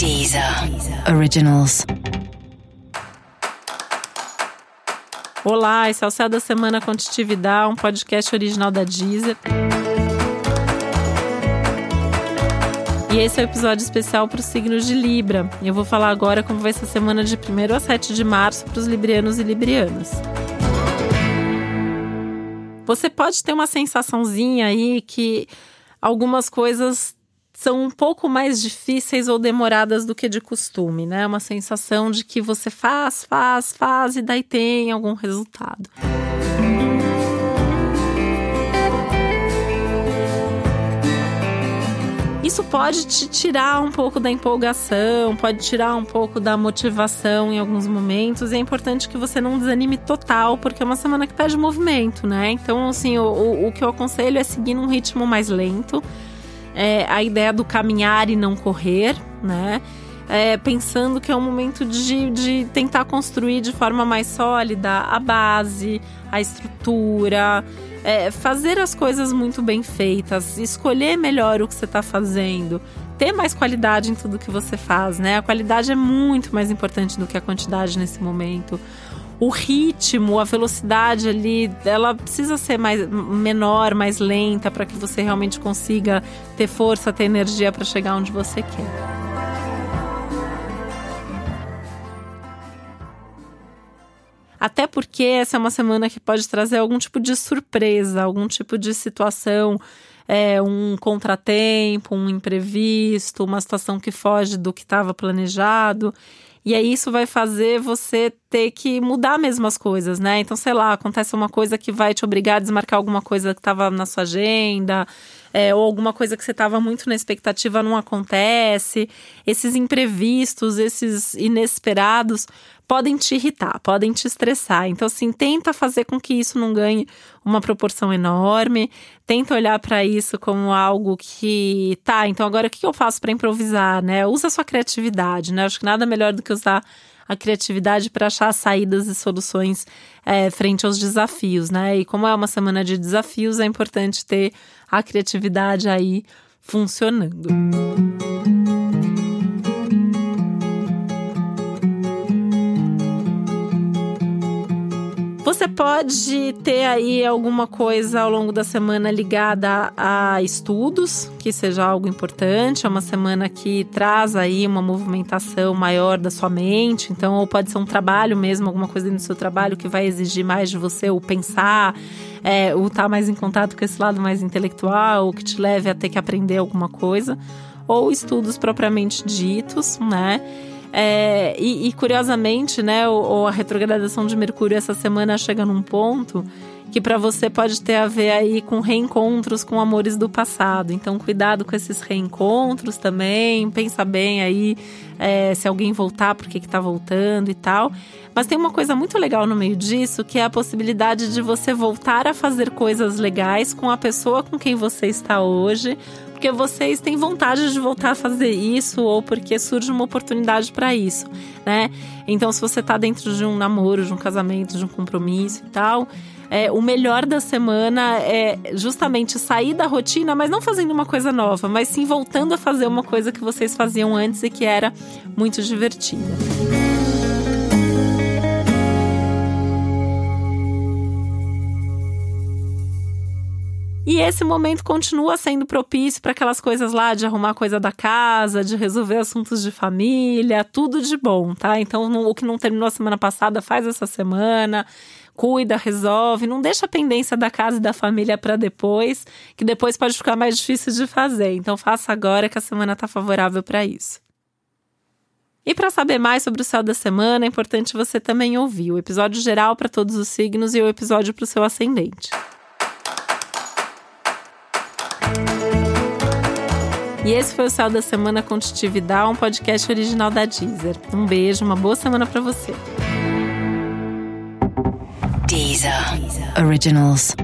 Deezer Originals. Olá, esse é o Céu da Semana Contitividade, um podcast original da Deezer. E esse é o um episódio especial para os signos de Libra. Eu vou falar agora como vai ser a semana de 1 a 7 de março para os librianos e librianas. Você pode ter uma sensaçãozinha aí que algumas coisas são um pouco mais difíceis ou demoradas do que de costume, né? Uma sensação de que você faz, faz, faz e daí tem algum resultado. Isso pode te tirar um pouco da empolgação, pode tirar um pouco da motivação em alguns momentos. E é importante que você não desanime total, porque é uma semana que pede movimento, né? Então, assim, o, o, o que eu aconselho é seguir num ritmo mais lento é, a ideia do caminhar e não correr, né? É, pensando que é um momento de, de tentar construir de forma mais sólida a base, a estrutura, é, fazer as coisas muito bem feitas, escolher melhor o que você está fazendo, ter mais qualidade em tudo que você faz, né? A qualidade é muito mais importante do que a quantidade nesse momento o ritmo, a velocidade ali, ela precisa ser mais menor, mais lenta para que você realmente consiga ter força, ter energia para chegar onde você quer. Até porque essa é uma semana que pode trazer algum tipo de surpresa, algum tipo de situação, é, um contratempo, um imprevisto, uma situação que foge do que estava planejado. E aí isso vai fazer você ter que mudar mesmo as coisas, né? Então, sei lá, acontece uma coisa que vai te obrigar a desmarcar alguma coisa que estava na sua agenda, é, ou alguma coisa que você estava muito na expectativa não acontece. Esses imprevistos, esses inesperados podem te irritar, podem te estressar. Então, assim, tenta fazer com que isso não ganhe uma proporção enorme. Tenta olhar para isso como algo que, tá, então agora o que eu faço para improvisar, né? Usa a sua criatividade, né? Acho que nada melhor do que usar a criatividade para achar saídas e soluções é, frente aos desafios, né? E como é uma semana de desafios, é importante ter a criatividade aí funcionando. Pode ter aí alguma coisa ao longo da semana ligada a estudos, que seja algo importante. É uma semana que traz aí uma movimentação maior da sua mente. Então, ou pode ser um trabalho mesmo, alguma coisa do seu trabalho que vai exigir mais de você, o pensar, é, o estar tá mais em contato com esse lado mais intelectual, o que te leve a ter que aprender alguma coisa. Ou estudos propriamente ditos, né? É, e, e, curiosamente, né, o, a retrogradação de Mercúrio essa semana chega num ponto que para você pode ter a ver aí com reencontros com amores do passado. Então, cuidado com esses reencontros também. Pensa bem aí é, se alguém voltar, por que está voltando e tal. Mas tem uma coisa muito legal no meio disso, que é a possibilidade de você voltar a fazer coisas legais com a pessoa com quem você está hoje, porque vocês têm vontade de voltar a fazer isso ou porque surge uma oportunidade para isso, né? Então, se você está dentro de um namoro, de um casamento, de um compromisso e tal, é, o melhor da semana é justamente sair da rotina, mas não fazendo uma coisa nova, mas sim voltando a fazer uma coisa que vocês faziam antes e que era muito divertida. E esse momento continua sendo propício para aquelas coisas lá de arrumar coisa da casa, de resolver assuntos de família, tudo de bom, tá? Então, o que não terminou a semana passada, faz essa semana cuida, resolve, não deixa a pendência da casa e da família para depois, que depois pode ficar mais difícil de fazer. Então faça agora que a semana está favorável para isso. E para saber mais sobre o céu da semana, é importante você também ouvir o episódio geral para todos os signos e o episódio para o seu ascendente. E esse foi o Céu da Semana com um podcast original da Deezer. Um beijo, uma boa semana para você. Deezer. Originals.